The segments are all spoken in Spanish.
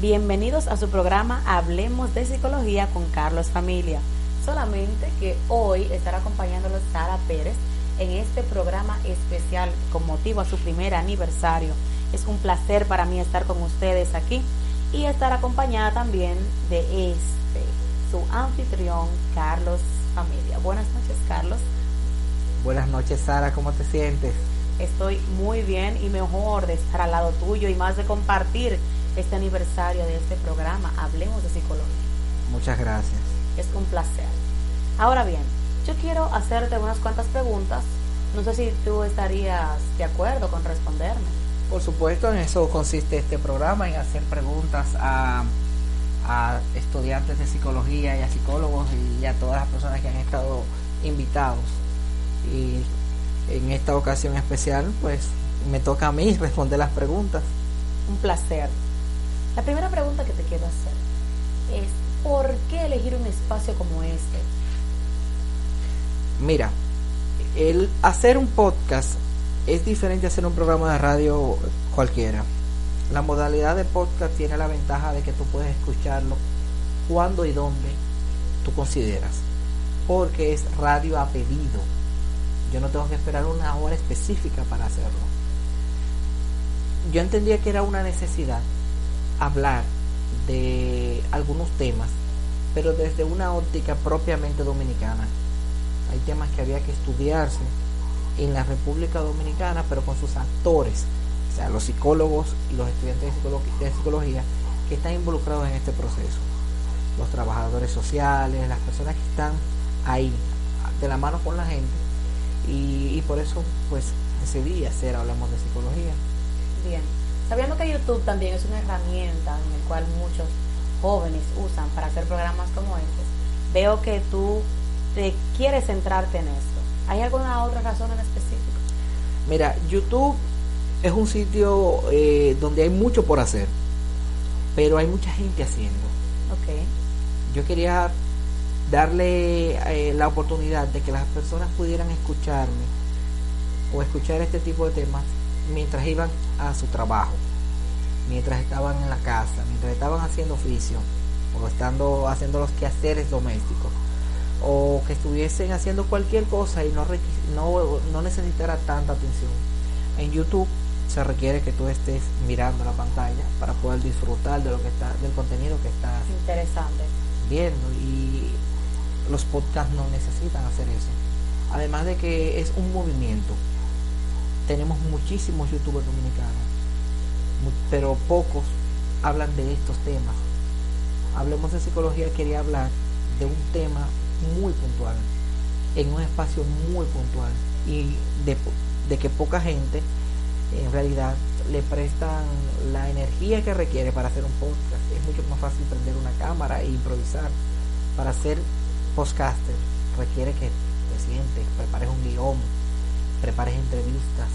Bienvenidos a su programa Hablemos de Psicología con Carlos Familia. Solamente que hoy estará acompañándolos Sara Pérez en este programa especial con motivo a su primer aniversario. Es un placer para mí estar con ustedes aquí y estar acompañada también de este, su anfitrión, Carlos Familia. Buenas noches, Carlos. Buenas noches, Sara, ¿cómo te sientes? Estoy muy bien y mejor de estar al lado tuyo y más de compartir este aniversario de este programa, Hablemos de Psicología. Muchas gracias. Es un placer. Ahora bien, yo quiero hacerte unas cuantas preguntas. No sé si tú estarías de acuerdo con responderme. Por supuesto, en eso consiste este programa, en hacer preguntas a, a estudiantes de psicología y a psicólogos y a todas las personas que han estado invitados. Y en esta ocasión especial, pues me toca a mí responder las preguntas. Un placer. La primera pregunta que te quiero hacer es, ¿por qué elegir un espacio como este? Mira, el hacer un podcast es diferente a hacer un programa de radio cualquiera. La modalidad de podcast tiene la ventaja de que tú puedes escucharlo cuando y donde tú consideras, porque es radio a pedido. Yo no tengo que esperar una hora específica para hacerlo. Yo entendía que era una necesidad hablar de algunos temas, pero desde una óptica propiamente dominicana. Hay temas que había que estudiarse en la República Dominicana, pero con sus actores, o sea, los psicólogos y los estudiantes de psicología, que están involucrados en este proceso. Los trabajadores sociales, las personas que están ahí, de la mano con la gente. Y, y por eso, pues, decidí hacer Hablamos de Psicología. Bien. Sabiendo que YouTube también es una herramienta en la cual muchos jóvenes usan para hacer programas como este, veo que tú te quieres centrarte en esto. ¿Hay alguna otra razón en específico? Mira, YouTube es un sitio eh, donde hay mucho por hacer, pero hay mucha gente haciendo. Ok. Yo quería darle eh, la oportunidad de que las personas pudieran escucharme o escuchar este tipo de temas mientras iban a su trabajo, mientras estaban en la casa, mientras estaban haciendo oficio o estando haciendo los quehaceres domésticos o que estuviesen haciendo cualquier cosa y no, no, no necesitara tanta atención. En YouTube se requiere que tú estés mirando la pantalla para poder disfrutar de lo que está del contenido que estás interesante viendo y los podcasts no necesitan hacer eso. Además de que es un movimiento tenemos muchísimos youtubers dominicanos, pero pocos hablan de estos temas. Hablemos de psicología, quería hablar de un tema muy puntual, en un espacio muy puntual y de, que poca gente en realidad le prestan la energía que requiere para hacer un podcast. Es mucho más fácil prender una cámara e improvisar. Para hacer podcaster requiere que te sientes, prepares un guion, prepares entrevistas,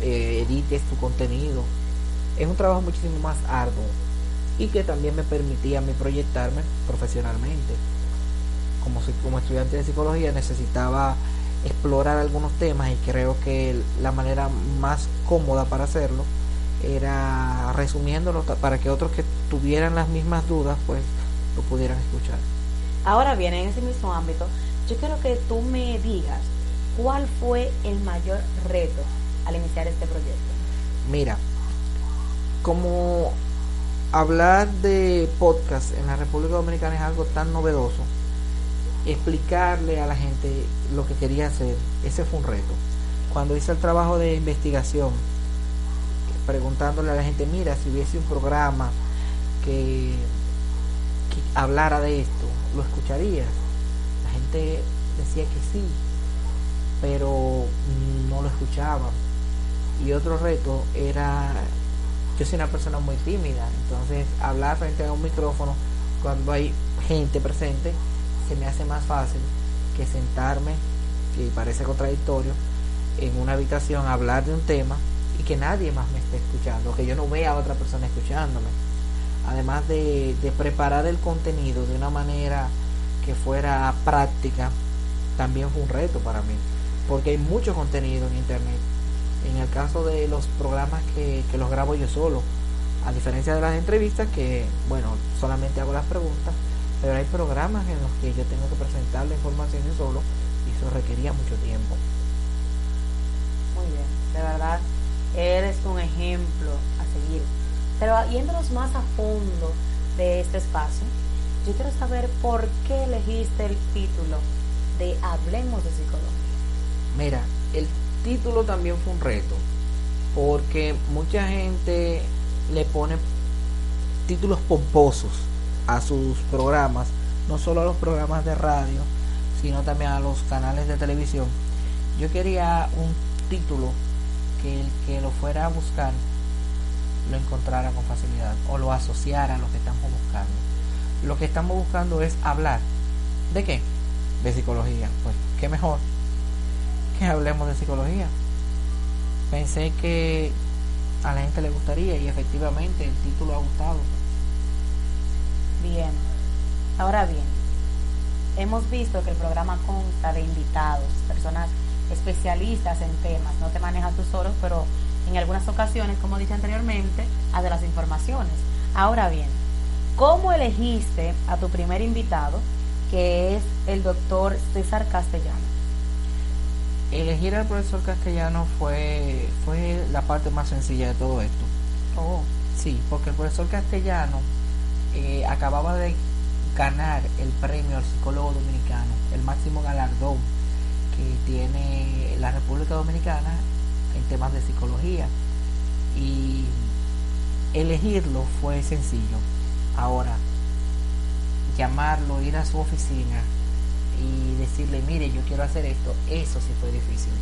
eh, edites tu contenido. Es un trabajo muchísimo más arduo y que también me permitía a mí proyectarme profesionalmente. Como, como estudiante de psicología necesitaba explorar algunos temas y creo que la manera más cómoda para hacerlo era resumiéndolo para que otros que tuvieran las mismas dudas pues lo pudieran escuchar. Ahora bien, en ese mismo ámbito, yo quiero que tú me digas ¿Cuál fue el mayor reto al iniciar este proyecto? Mira, como hablar de podcast en la República Dominicana es algo tan novedoso, explicarle a la gente lo que quería hacer, ese fue un reto. Cuando hice el trabajo de investigación, preguntándole a la gente, mira, si hubiese un programa que, hablara de esto, ¿lo escucharías? La gente decía que sí, pero no lo escuchaba. Y otro reto era yo soy una persona muy tímida, entonces hablar frente a un micrófono cuando hay gente presente se me hace más fácil que sentarme, y parece contradictorio, en una habitación hablar de un tema y que nadie más me esté escuchando, que yo no vea a otra persona escuchándome. Además de, de preparar el contenido de una manera que fuera práctica, también fue un reto para mí, porque hay mucho contenido en internet. En el caso de los programas que, que los grabo yo solo, a diferencia de las entrevistas que, bueno, solamente hago las preguntas, pero hay programas en los que yo tengo que presentar la información yo solo y eso requería mucho tiempo. Muy bien, de verdad, eres un ejemplo a seguir. Pero yéndonos más a fondo de este espacio, yo quiero saber por qué elegiste el título de Hablemos de Psicología. Mira, el título también fue un reto, porque mucha gente le pone títulos pomposos a sus programas, no solo a los programas de radio, sino también a los canales de televisión. Yo quería un título que el que lo fuera a buscar lo encontrara con facilidad o lo asociara a lo que estamos buscando. Lo que estamos buscando es hablar. ¿De qué? De psicología. Pues, ¿qué mejor que hablemos de psicología? Pensé que a la gente le gustaría y efectivamente el título ha gustado. Bien. Ahora bien, hemos visto que el programa consta de invitados, personas especialistas en temas. No te manejas tú solo, pero en algunas ocasiones, como dije anteriormente, a de las informaciones. Ahora bien, ¿cómo elegiste a tu primer invitado, que es el doctor César Castellano? Elegir al profesor Castellano fue, fue la parte más sencilla de todo esto. Oh, Sí, porque el profesor Castellano eh, acababa de ganar el premio al psicólogo dominicano, el máximo galardón que tiene la República Dominicana en temas de psicología. Y elegirlo fue sencillo. Ahora, llamarlo, ir a su oficina y decirle, mire, yo quiero hacer esto, eso sí fue difícil.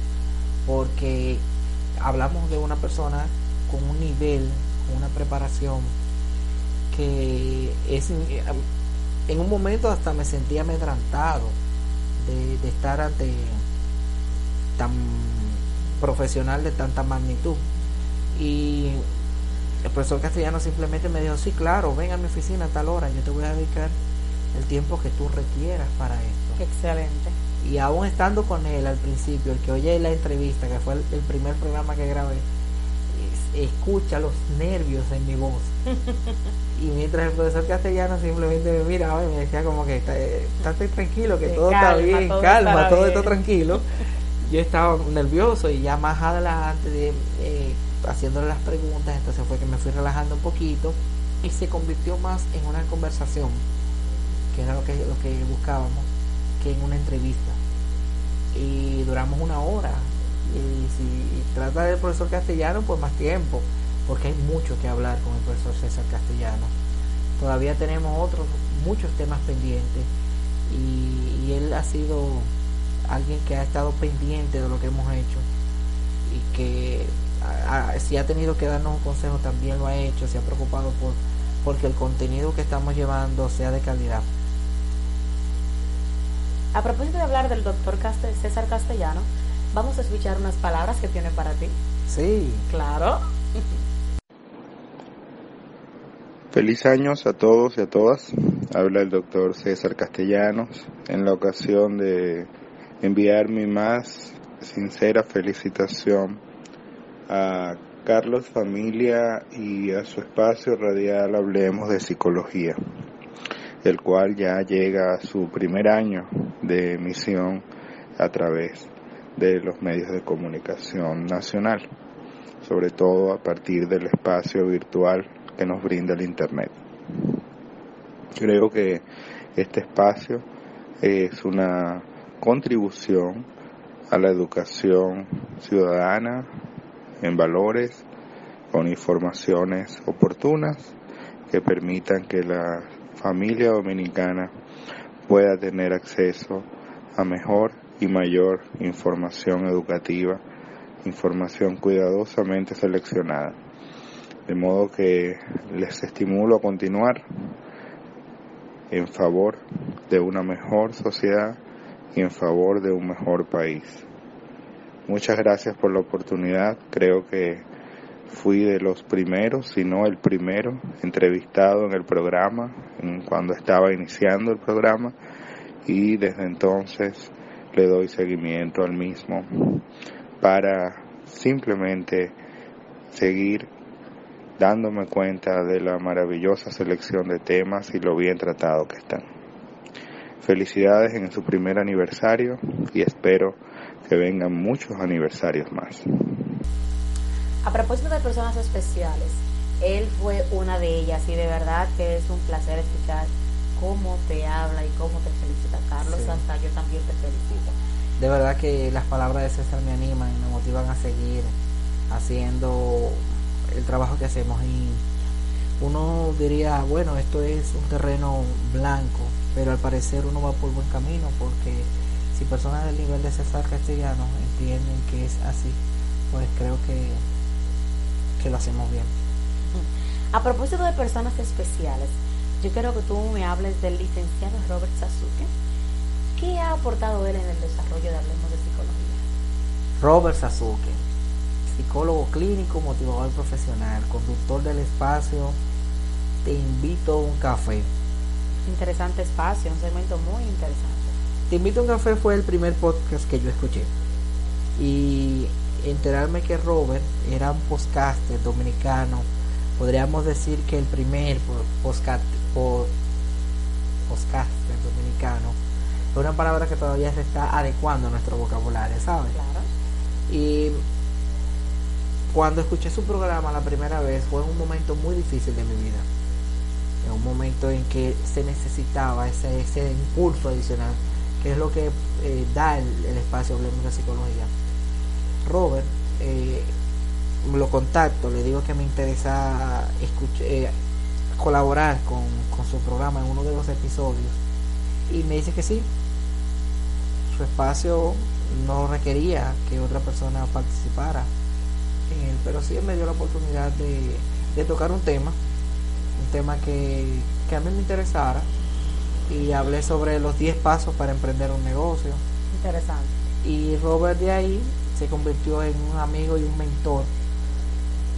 Porque hablamos de una persona con un nivel, con una preparación que es en un momento hasta me sentía amedrantado de, de estar ante tan profesional de tanta magnitud y el profesor castellano simplemente me dijo sí claro ven a mi oficina a tal hora yo te voy a dedicar el tiempo que tú requieras para esto excelente. y aún estando con él al principio el que oye la entrevista que fue el, el primer programa que grabé es- escucha los nervios en mi voz y mientras el profesor castellano simplemente me miraba y me decía como que "Está- eh, estate tranquilo que Que todo calma, está bien todo calma todo bien". está tranquilo yo estaba nervioso y ya más adelante de, eh, haciéndole las preguntas entonces fue que me fui relajando un poquito y se convirtió más en una conversación que era lo que lo que buscábamos que en una entrevista. Y duramos una hora. Y si trata del profesor castellano pues más tiempo porque hay mucho que hablar con el profesor César Castellano. Todavía tenemos otros muchos temas pendientes. Y, él ha sido alguien que ha estado pendiente de lo que hemos hecho. Y que si ha tenido que darnos un consejo también lo ha hecho se ha preocupado por porque el contenido que estamos llevando sea de calidad A propósito de hablar del doctor César Castellano, vamos a escuchar unas palabras que tiene para ti. sí Claro. Feliz años a todos y a todas. Habla el doctor César Castellanos en la ocasión de enviar mi más sincera felicitación a Carlos Familia y a su espacio radial Hablemos de Psicología, el cual ya llega a su primer año de emisión a través de los medios de comunicación nacional, sobre todo a partir del espacio virtual que nos brinda el Internet. Creo que este espacio es una contribución a la educación ciudadana en valores, con informaciones oportunas que permitan que la familia dominicana pueda tener acceso a mejor y mayor información educativa, información cuidadosamente seleccionada. De modo que les estimulo a continuar en favor de una mejor sociedad y en favor de un mejor país. Muchas gracias por la oportunidad. Creo que fui de los primeros, si no el primero, entrevistado en el programa, cuando estaba iniciando el programa, y desde entonces le doy seguimiento al mismo para simplemente seguir dándome cuenta de la maravillosa selección de temas y lo bien tratado que están. Felicidades en su primer aniversario y espero que vengan muchos aniversarios más. A propósito de personas especiales, él fue una de ellas y de verdad que es un placer escuchar cómo te habla y cómo te felicita Carlos, hasta yo también te felicito. De verdad que las palabras de César me animan y me motivan a seguir haciendo el trabajo que hacemos. Y uno diría, bueno, esto es un terreno blanco, pero al parecer uno va por buen camino porque si personas del nivel de César Castellano entienden que es así, pues creo que, que lo hacemos bien. A propósito de personas especiales, yo quiero que tú me hables del licenciado Robert Sasuke. ¿Qué ha aportado él en el desarrollo de Hablemos de Psicología? Robert Sasuke, psicólogo clínico, motivador profesional, conductor del espacio, te invito a un café interesante espacio, un segmento muy interesante. Te invito a un café fue el primer podcast que yo escuché. Y enterarme que Robert era un podcaster dominicano, podríamos decir que el primer podcaster dominicano, es una palabra que todavía se está adecuando a nuestro vocabulario, ¿sabes? Claro. Y cuando escuché su programa la primera vez fue un momento muy difícil de mi vida en un momento en que se necesitaba ese, ese impulso adicional, que es lo que eh, da el, espacio Hablemos de Psicología. Robert, eh, lo contacto, le digo que me interesa eh, colaborar con, con su programa en uno de los episodios y me dice que sí. Su espacio no requería que otra persona participara en él, pero sí me dio la oportunidad de, de tocar un tema un tema que, a mí me interesara y hablé sobre los 10 pasos para emprender un negocio. Interesante. Y Robert de ahí se convirtió en un amigo y un mentor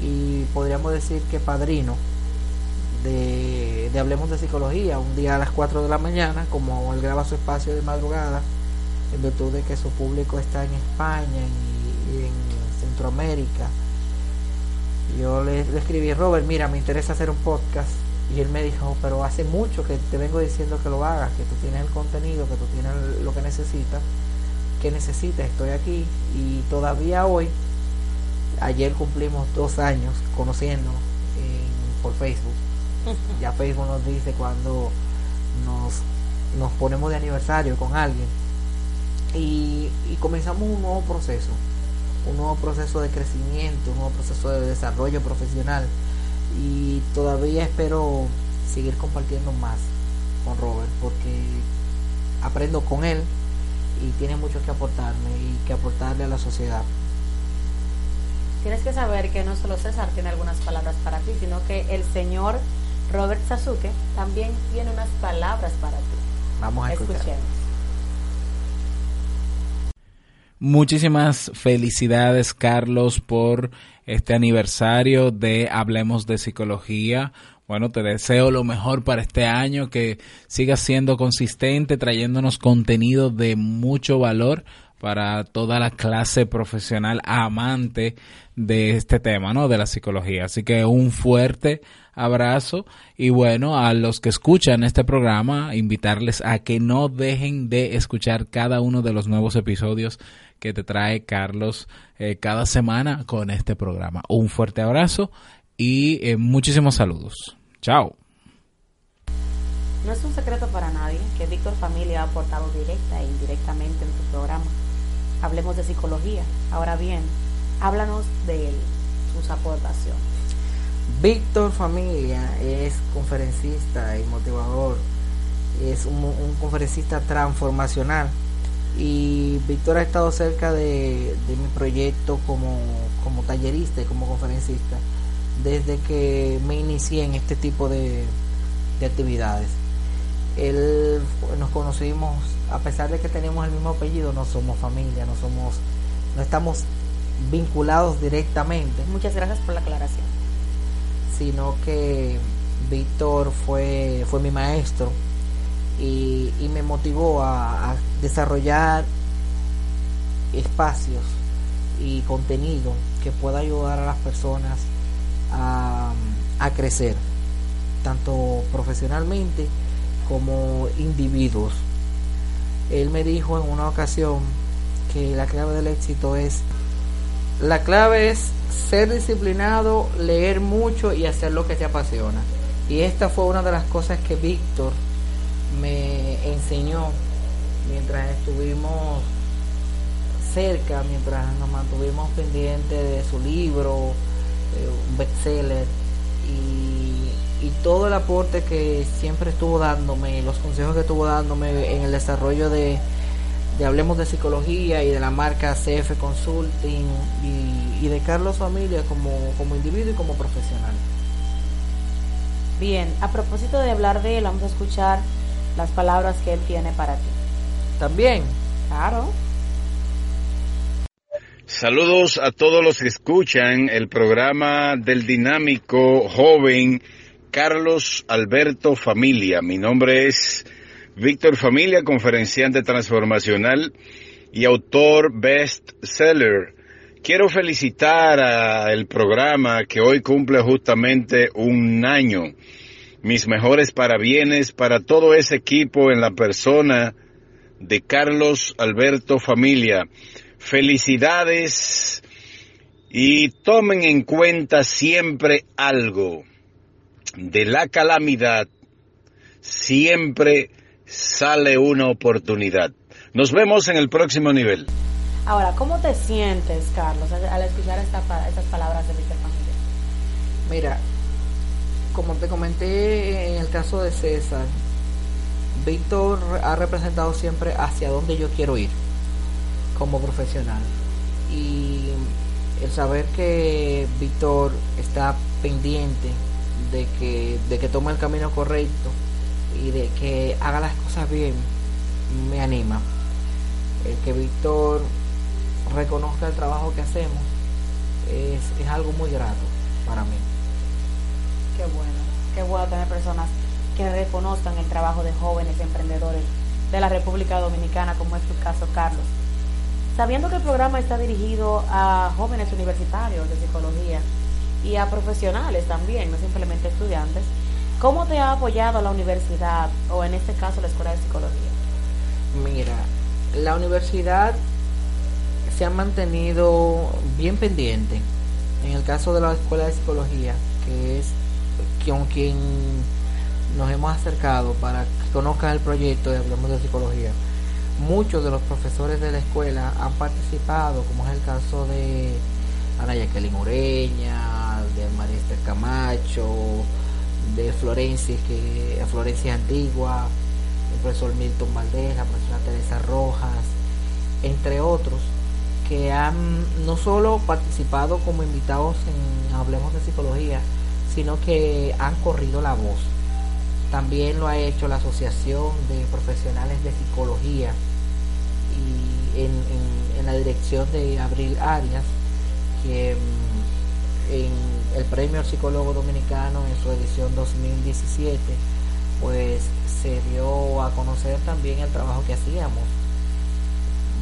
y podríamos decir que padrino de, Hablemos de Psicología, un día a las 4 de la mañana, como él graba su espacio de madrugada, en virtud de que su público está en España y en Centroamérica yo le, escribí, Robert, mira, me interesa hacer un podcast. Y él me dijo, pero hace mucho que te vengo diciendo que lo hagas, que tú tienes el contenido, que tú tienes lo que necesitas. Que? Estoy aquí. Y todavía hoy, ayer cumplimos dos años conociendo por Facebook. Ya Facebook nos dice cuando nos, nos ponemos de aniversario con alguien. Y, y comenzamos un nuevo proceso un nuevo proceso de crecimiento, un nuevo proceso de desarrollo profesional y todavía espero seguir compartiendo más con Robert porque aprendo con él y tiene mucho que aportarme y que aportarle a la sociedad. Tienes que saber que no solo César tiene algunas palabras para ti, sino que el señor Robert Sasuke también tiene unas palabras para ti. Vamos a escuchar. Muchísimas felicidades, Carlos, por este aniversario de Hablemos de Psicología. Bueno, te deseo lo mejor para este año, que sigas siendo consistente, trayéndonos contenido de mucho valor para toda la clase profesional amante de este tema, ¿no? De la psicología. Así que un fuerte abrazo y bueno, a los que escuchan este programa, invitarles a que no dejen de escuchar cada uno de los nuevos episodios que te trae Carlos eh, cada semana con este programa. Un fuerte abrazo y eh, muchísimos saludos. Chao. No es un secreto para nadie que Víctor Familia ha aportado directa e indirectamente en tu programa. Hablemos de psicología. Ahora bien, háblanos de él, sus aportaciones. Víctor Familia es conferencista y motivador, es un conferencista transformacional y Víctor ha estado cerca de, mi proyecto como, como tallerista y como conferencista desde que me inicié en este tipo de, de actividades. Él nos conocimos, a pesar de que tenemos el mismo apellido, no somos familia, no somos, no estamos vinculados directamente. Muchas gracias por la aclaración. Sino que Víctor fue, fue mi maestro y, me motivó a, desarrollar espacios y contenido que pueda ayudar a las personas a, crecer, tanto profesionalmente como individuos. Él me dijo en una ocasión que la clave del éxito es, la clave es ser disciplinado, leer mucho y hacer lo que te apasiona. Y esta fue una de las cosas que Víctor me enseñó mientras estuvimos cerca, mientras nos mantuvimos pendientes de su libro, un bestseller, y, y todo el aporte que siempre estuvo dándome, los consejos que estuvo dándome en el desarrollo de, de Hablemos de Psicología y de la marca CF Consulting y, y de Carlos Familia como, como individuo y como profesional. Bien, a propósito de hablar de él, vamos a escuchar las palabras que él tiene para ti. También. Claro. Saludos a todos los que escuchan el programa del dinámico joven Carlos Alberto Familia. Mi nombre es Víctor Familia, conferenciante transformacional y autor bestseller Quiero felicitar al programa que hoy cumple justamente un año. Mis mejores parabienes para todo ese equipo en la persona de Carlos Alberto Familia. Felicidades y tomen en cuenta siempre algo. De la calamidad siempre sale una oportunidad. Nos vemos en el próximo nivel. Ahora, ¿cómo te sientes, Carlos, al escuchar esta, estas palabras de Víctor Familia? Mira, como te comenté en el caso de César, Víctor ha representado siempre hacia dónde yo quiero ir como profesional. Y el saber que Víctor está pendiente de que, de que tome el camino correcto y de que haga las cosas bien, me anima. El que Víctor reconozca el trabajo que hacemos es, es algo muy grato para mí. Qué bueno, qué bueno tener personas que reconozcan el trabajo de jóvenes emprendedores de la República Dominicana, como es tu caso, Carlos. Sabiendo que el programa está dirigido a jóvenes universitarios de psicología y a profesionales también, no simplemente estudiantes, ¿cómo te ha apoyado la universidad o en este caso la Escuela de Psicología? Mira, la universidad se han mantenido bien pendientes. En el caso de la Escuela de Psicología, que es con quien nos hemos acercado para que conozcan el proyecto de Hablemos de Psicología, muchos de los profesores de la escuela han participado, como es el caso de Ana Jacqueline Ureña, de María Esther Camacho, de Florencia, que, Florencia Antigua, el profesor Milton Valdés, la profesora Teresa Rojas, entre otros, que han no solo participado como invitados en Hablemos de Psicología, sino que han corrido la voz. También lo ha hecho la Asociación de Profesionales de Psicología y en, la dirección de Abril Arias, que mm, en el Premio al Psicólogo Dominicano en su edición 2017, pues se dio a conocer también el trabajo que hacíamos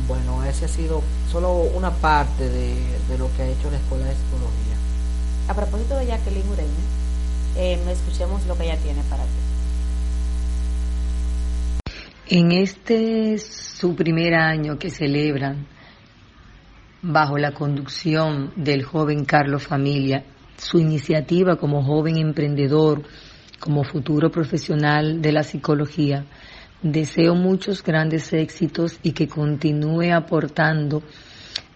bueno, ese ha sido solo una parte de, lo que ha hecho la Escuela de Psicología. A propósito de Jacqueline Ureña, eh, escuchemos lo que ella tiene para ti. En este su primer año que celebran bajo la conducción del joven Carlos Familia, su iniciativa como joven emprendedor, como futuro profesional de la psicología, Deseo muchos grandes éxitos y que continúe aportando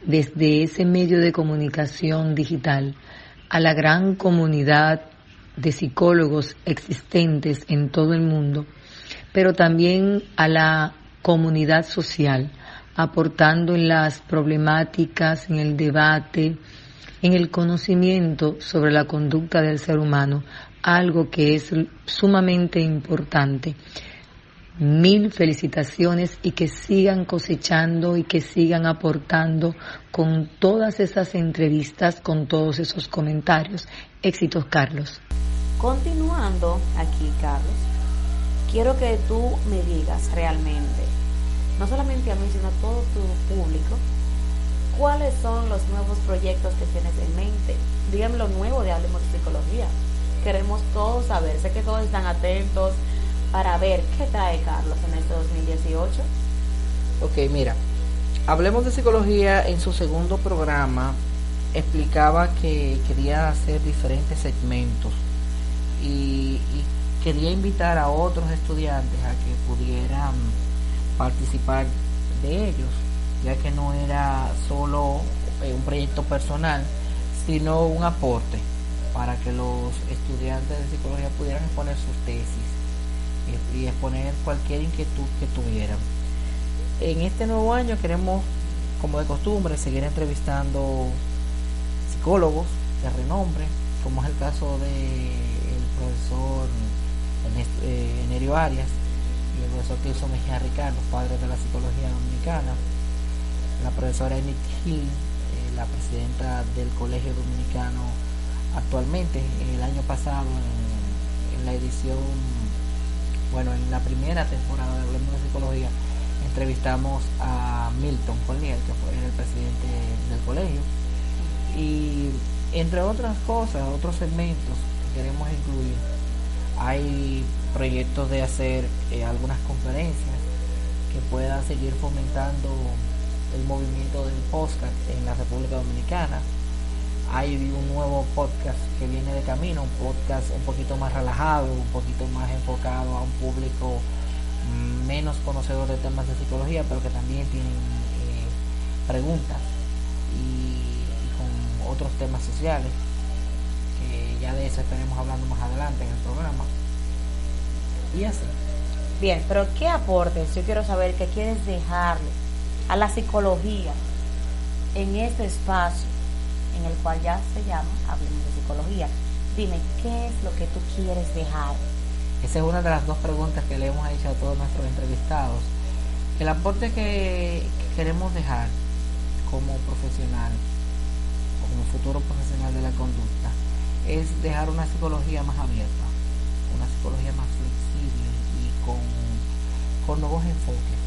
desde ese medio de comunicación digital a la gran comunidad de psicólogos existentes en todo el mundo, pero también a la comunidad social, aportando en las problemáticas, en el debate, en el conocimiento sobre la conducta del ser humano, algo que es sumamente importante. Mil felicitaciones y que sigan cosechando y que sigan aportando con todas esas entrevistas, con todos esos comentarios. Éxitos, Carlos. Continuando aquí, Carlos, quiero que tú me digas realmente, no solamente a mí, sino a todo tu público, cuáles son los nuevos proyectos que tienes en mente. Dígame lo nuevo de Hablemos de Psicología. Queremos todos saber, sé que todos están atentos para ver qué trae Carlos en este 2018. Ok, mira, Hablemos de Psicología en su segundo programa explicaba que quería hacer diferentes segmentos y, y quería invitar a otros estudiantes a que pudieran participar de ellos ya que no era solo eh, un proyecto personal, sino un aporte para que los estudiantes de psicología pudieran exponer sus tesis y exponer cualquier inquietud que tuvieran. En este nuevo año queremos, como de costumbre, seguir entrevistando psicólogos de renombre, como es el caso del profesor Enerio Arias y el profesor Tilso Mejía Ricardo, padres de la psicología dominicana la profesora Enid Hill, eh, la presidenta del Colegio Dominicano actualmente. El año pasado, en, la edición, bueno, en la primera temporada de Hablemos de Psicología, entrevistamos a Milton Collier, que fue el presidente del colegio. Y entre otras cosas, otros segmentos que queremos incluir, hay proyectos de hacer eh, algunas conferencias que puedan seguir fomentando el movimiento del podcast en la República Dominicana. Hay un nuevo podcast que viene de camino, un podcast un poquito más relajado, un poquito más enfocado a un público menos conocedor de temas de psicología, pero que también tienen eh, preguntas y, con otros temas sociales, que ya de eso estaremos hablando más adelante en el programa. Y así. Bien, pero ¿qué aportes? Yo quiero saber qué quieres dejarle a la psicología en este espacio en el cual ya se llama Hablemos de Psicología. Dime, ¿qué es lo que tú quieres dejar? Esa es una de las dos preguntas que le hemos hecho a todos nuestros entrevistados. El aporte que, queremos dejar como profesional como futuro profesional de la conducta es dejar una psicología más abierta, una psicología más flexible y con, con nuevos enfoques,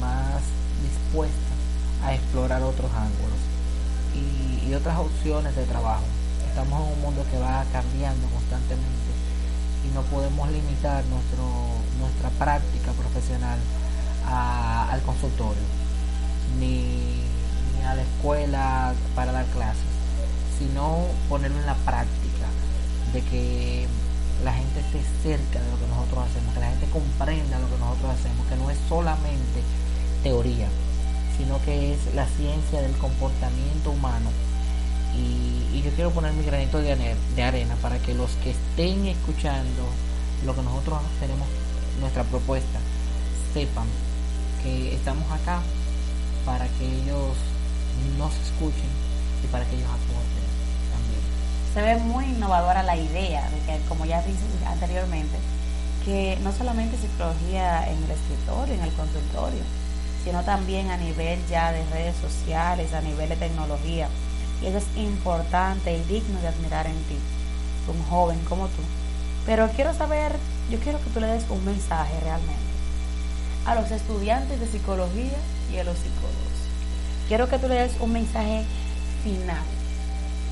más dispuesta a explorar otros ángulos y, otras opciones de trabajo. Estamos en un mundo que va cambiando constantemente y no podemos limitar nuestro, nuestra práctica profesional al consultorio ni, ni, a la escuela para dar clases, sino ponerlo en la práctica de que la gente esté cerca de lo que nosotros hacemos, que la gente comprenda lo que nosotros hacemos, que no es solamente teoría, sino que es la ciencia del comportamiento humano. Y, yo quiero poner mi granito de, de arena para que los que estén escuchando lo que nosotros tenemos, nuestra propuesta, sepan que estamos acá para que ellos nos escuchen y para que ellos aporten. Se ve muy innovadora la idea de que, como ya dije anteriormente, que no solamente psicología en el escritorio, en el consultorio, sino también a nivel ya de redes sociales, a nivel de tecnología. Y eso es importante y digno de admirar en ti, un joven como tú. Pero quiero saber, yo quiero que tú le des un mensaje realmente a los estudiantes de psicología y a los psicólogos. Quiero que tú le des un mensaje final.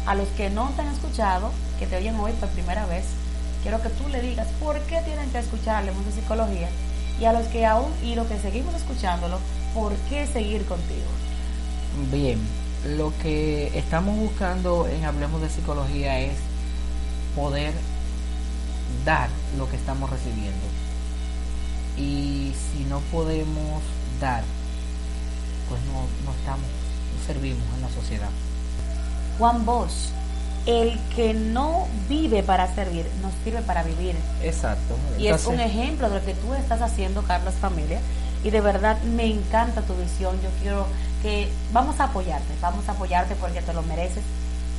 A los que no te han escuchado, que te oyen hoy por primera vez, quiero que tú le digas por qué tienen que escuchar Hablemos de Psicología y a los que aún y los que seguimos escuchándolo, ¿por qué seguir contigo? Bien, lo que estamos buscando en Hablemos de Psicología es poder dar lo que estamos recibiendo. Y si no podemos dar, pues no, no estamos, no servimos en la sociedad. Juan Bosch, el que no vive para servir, no sirve para vivir. Exacto. Y es un ejemplo de lo que tú estás haciendo, Carlos Familia. Y de verdad me encanta tu visión. Yo quiero que vamos a apoyarte, vamos a apoyarte porque te lo mereces.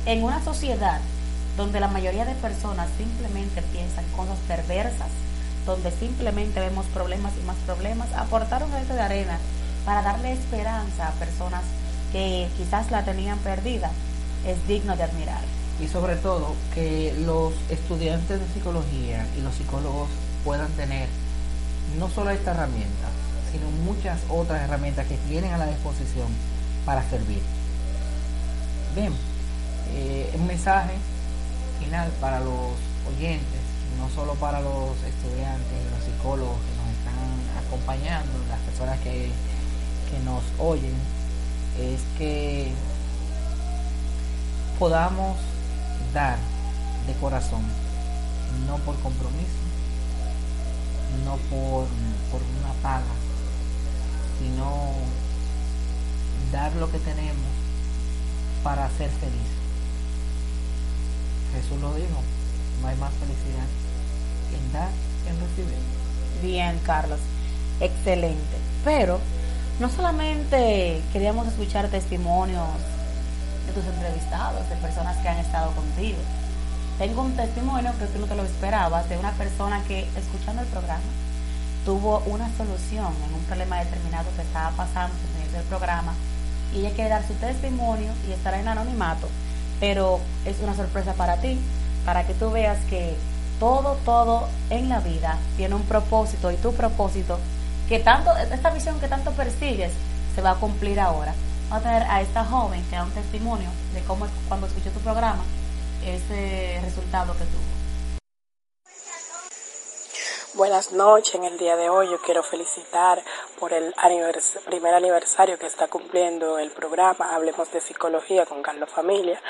en una sociedad donde la mayoría de personas simplemente piensan cosas perversas, donde simplemente vemos problemas y más problemas, aportar un granito de arena para darle esperanza a personas que quizás la tenían perdida es digno de admirar. Y sobre todo que los estudiantes de psicología y los psicólogos puedan tener no solo esta herramienta, sino muchas otras herramientas que tienen a la disposición para servir. Bien, eh, un mensaje final para los oyentes, no solo para los estudiantes y los psicólogos que nos están acompañando, las personas que, que nos oyen, es que podamos dar de corazón, no por compromiso, no por, por una paga, sino dar lo que tenemos para ser feliz. Jesús lo dijo, no hay más felicidad en dar que en recibir. Bien, Carlos, excelente. Pero no solamente queríamos escuchar testimonios de tus entrevistados, de personas que han estado contigo. Tengo un testimonio que tú no te lo esperabas de una persona que, escuchando el programa, tuvo una solución en un problema determinado que estaba pasando en el programa y ella quiere dar su testimonio y estará en anonimato, pero es una sorpresa para ti, para que tú veas que todo, todo en la vida tiene un propósito y tu propósito que tanto, esta visión que tanto persigues se va a cumplir ahora. Vamos a tener a esta joven que da un testimonio de cómo cuando escuchó tu programa, ese resultado que tuvo. Buenas noches, en el día de hoy yo quiero felicitar por el primer aniversario que está cumpliendo el programa Hablemos de Psicología con Carlos Familia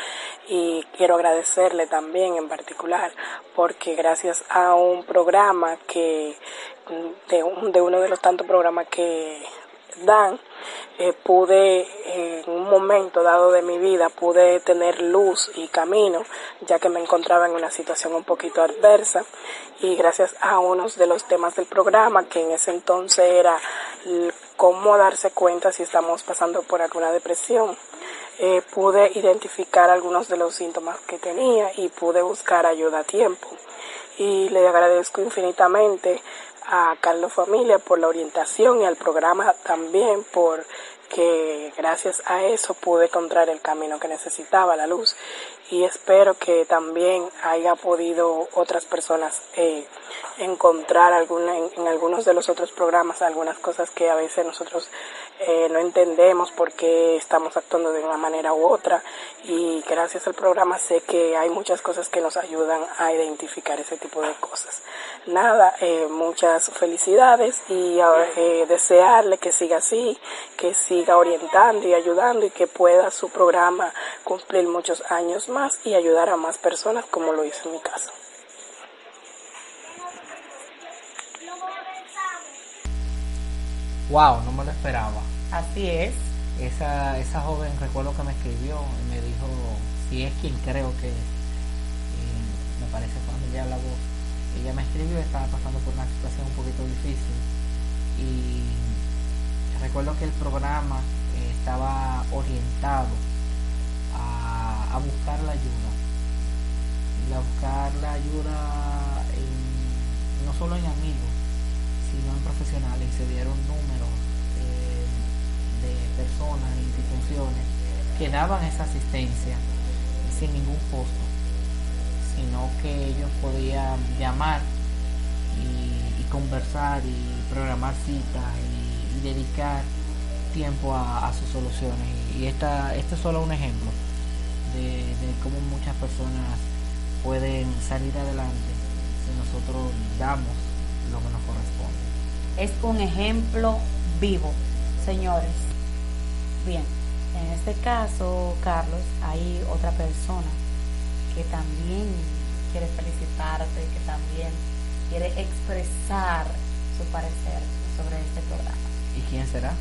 y quiero agradecerle también en particular porque gracias a un programa que de, de uno de los tantos programas que dan, eh, pude en un momento dado de mi vida, pude tener luz y camino, ya que me encontraba en una situación un poquito adversa y gracias a unos de los temas del programa, que en ese entonces era cómo darse cuenta si estamos pasando por alguna depresión, eh, pude identificar algunos de los síntomas que tenía y pude buscar ayuda a tiempo. Y le agradezco infinitamente a Carlos Familia por la orientación y al programa también por que gracias a eso pude encontrar el camino que necesitaba, la luz. Y espero que también haya podido otras personas eh, encontrar alguna, en, algunos de los otros programas algunas cosas que a veces nosotros eh, no entendemos porque estamos actuando de una manera u otra. Y gracias al programa sé que hay muchas cosas que nos ayudan a identificar ese tipo de cosas. Nada, eh, muchas felicidades y desearle que siga así, que siga siga orientando y ayudando y que pueda su programa cumplir muchos años más y ayudar a más personas como lo hizo en mi caso. Wow, no me lo esperaba. Así es. Esa, esa joven, recuerdo que me escribió y me dijo si es quien creo que me parece familiar la voz. Ella me escribió, estaba pasando por una situación un poquito difícil y recuerdo que el programa eh, estaba orientado a, buscar la ayuda y a buscar la ayuda no solo en amigos sino en profesionales y se dieron números eh, de personas instituciones que daban esa asistencia sin ningún costo sino que ellos podían llamar y, y conversar y programar citas dedicar tiempo a, sus soluciones. Y esta, este es solo un ejemplo de, cómo muchas personas pueden salir adelante si nosotros damos lo que nos corresponde. Es un ejemplo vivo, señores. Bien, en este caso, Carlos, hay otra persona que también quiere felicitarte, que también quiere expresar su parecer sobre este programa. ¿Y quién será?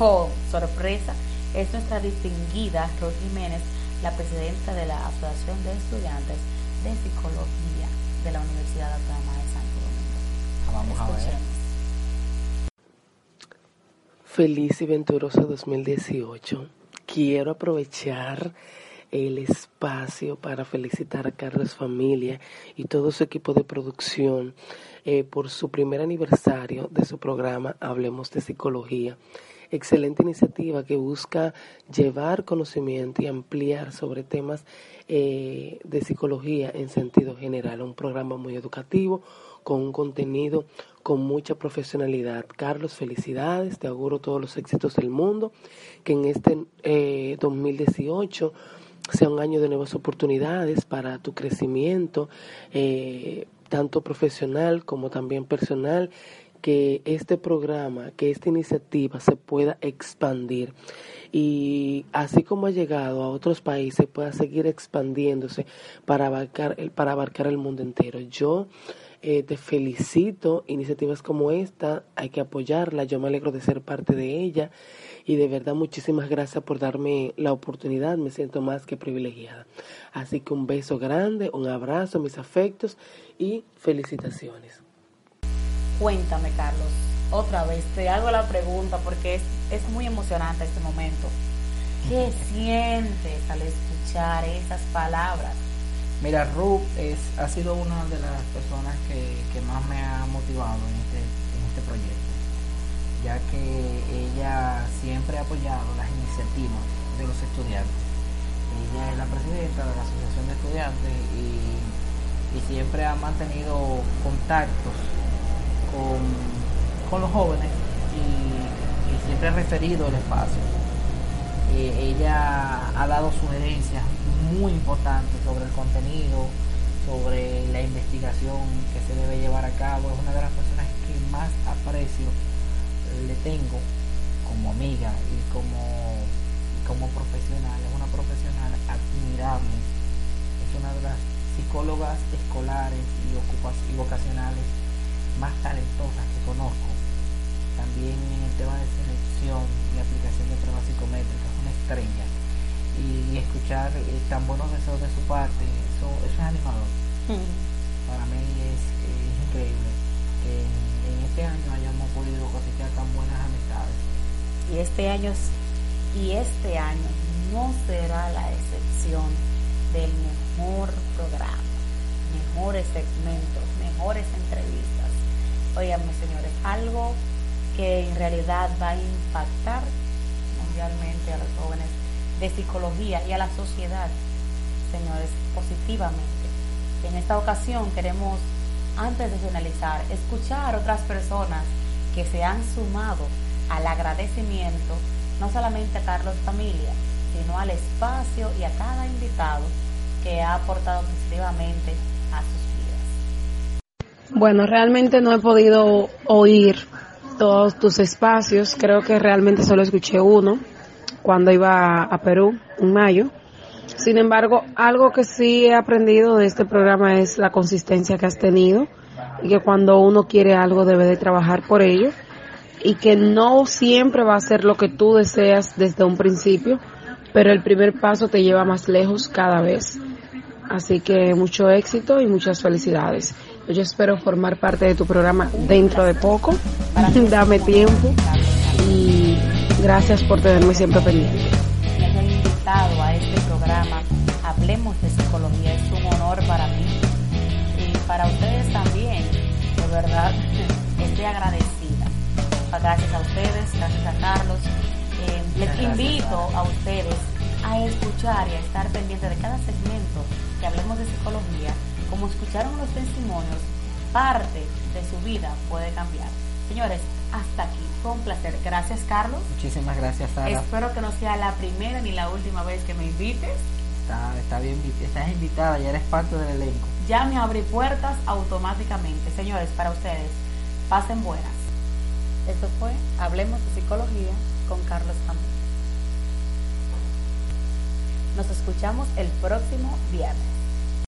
Oh, sorpresa. Es nuestra distinguida Ruth Jiménez, la presidenta de la Asociación de Estudiantes de Psicología de la Universidad Autónoma de Santo Domingo. Ah, vamos a ver. Feliz y venturoso 2018. Quiero aprovechar el espacio para felicitar a Carlos Familia y todo su equipo de producción eh, por su primer aniversario de su programa Hablemos de Psicología. Excelente iniciativa que busca llevar conocimiento y ampliar sobre temas eh, de psicología en sentido general. Un programa muy educativo, con un contenido con mucha profesionalidad. Carlos, felicidades, te auguro todos los éxitos del mundo, que en este eh, 2018 sea un año de nuevas oportunidades para tu crecimiento, eh, tanto profesional como también personal, que este programa, que esta iniciativa se pueda expandir y así como ha llegado a otros países pueda seguir expandiéndose para abarcar el, para abarcar el mundo entero. Yo eh, te felicito, iniciativas como esta, hay que apoyarla, yo me alegro de ser parte de ella y de verdad muchísimas gracias por darme la oportunidad, me siento más que privilegiada. Así que un beso grande, un abrazo, mis afectos y felicitaciones. Cuéntame, Carlos, otra vez te hago la pregunta porque es, es muy emocionante este momento. ¿Qué sientes al escuchar esas palabras? Mira, Ruth es, ha sido una de las personas que, más me ha motivado en este, en este proyecto, ya que ella siempre ha apoyado las iniciativas de los estudiantes. Ella es la presidenta de la Asociación de Estudiantes y, siempre ha mantenido contactos con, los jóvenes y, siempre ha referido el espacio. Eh, ella ha dado sugerencias muy importante sobre el contenido, sobre la investigación que se debe llevar a cabo. Es una de las personas que más aprecio le tengo como amiga y como, como profesional. Es una profesional admirable. Es una de las psicólogas escolares y, y vocacionales más talentosas que conozco. También en el tema de selección y aplicación de pruebas psicométricas, una estrella y, escuchar eh, tan buenos deseos de su parte, eso, eso es animador. Mm. Para mí es, increíble que en, este año hayamos podido cosechar tan buenas amistades. Y este año y este año no será la excepción del mejor programa, mejores segmentos, mejores entrevistas. Oigan, mis señores, algo que en realidad va a impactar mundialmente a los jóvenes de psicología y a la sociedad, señores, positivamente. En esta ocasión queremos, antes de finalizar, escuchar otras personas que se han sumado al agradecimiento, no solamente a Carlos Familia, sino al espacio y a cada invitado que ha aportado positivamente a vidas. Bueno, realmente no he podido oír todos tus espacios, creo que realmente solo escuché uno, cuando iba a Perú en mayo. Sin embargo, algo que sí he aprendido de este programa es la consistencia que has tenido y que cuando uno quiere algo debe de trabajar por ello y que no siempre va a ser lo que tú deseas desde un principio, pero el primer paso te lleva más lejos cada vez. Así que mucho éxito y muchas felicidades. Yo espero formar parte de tu programa dentro de poco. Dame tiempo y Gracias por tenerme siempre pendiente. Me han invitado a este programa. Hablemos de psicología. Es un honor para mí y para ustedes también. De verdad, estoy agradecida. Gracias a ustedes, gracias a Carlos. Eh, les invito a ustedes a escuchar y a estar pendiente de cada segmento que hablemos de psicología. Como escucharon los testimonios, parte de su vida puede cambiar. Señores, hasta aquí. Fue un placer. Gracias, Carlos. Muchísimas gracias, Sara. Espero que no sea la primera ni la última vez que me invites. Está, está bien, estás invitada, ya eres parte del elenco. Ya me abrí puertas automáticamente. Señores, para ustedes, pasen buenas. Esto fue Hablemos de Psicología con Carlos Campos. Nos escuchamos el próximo viernes.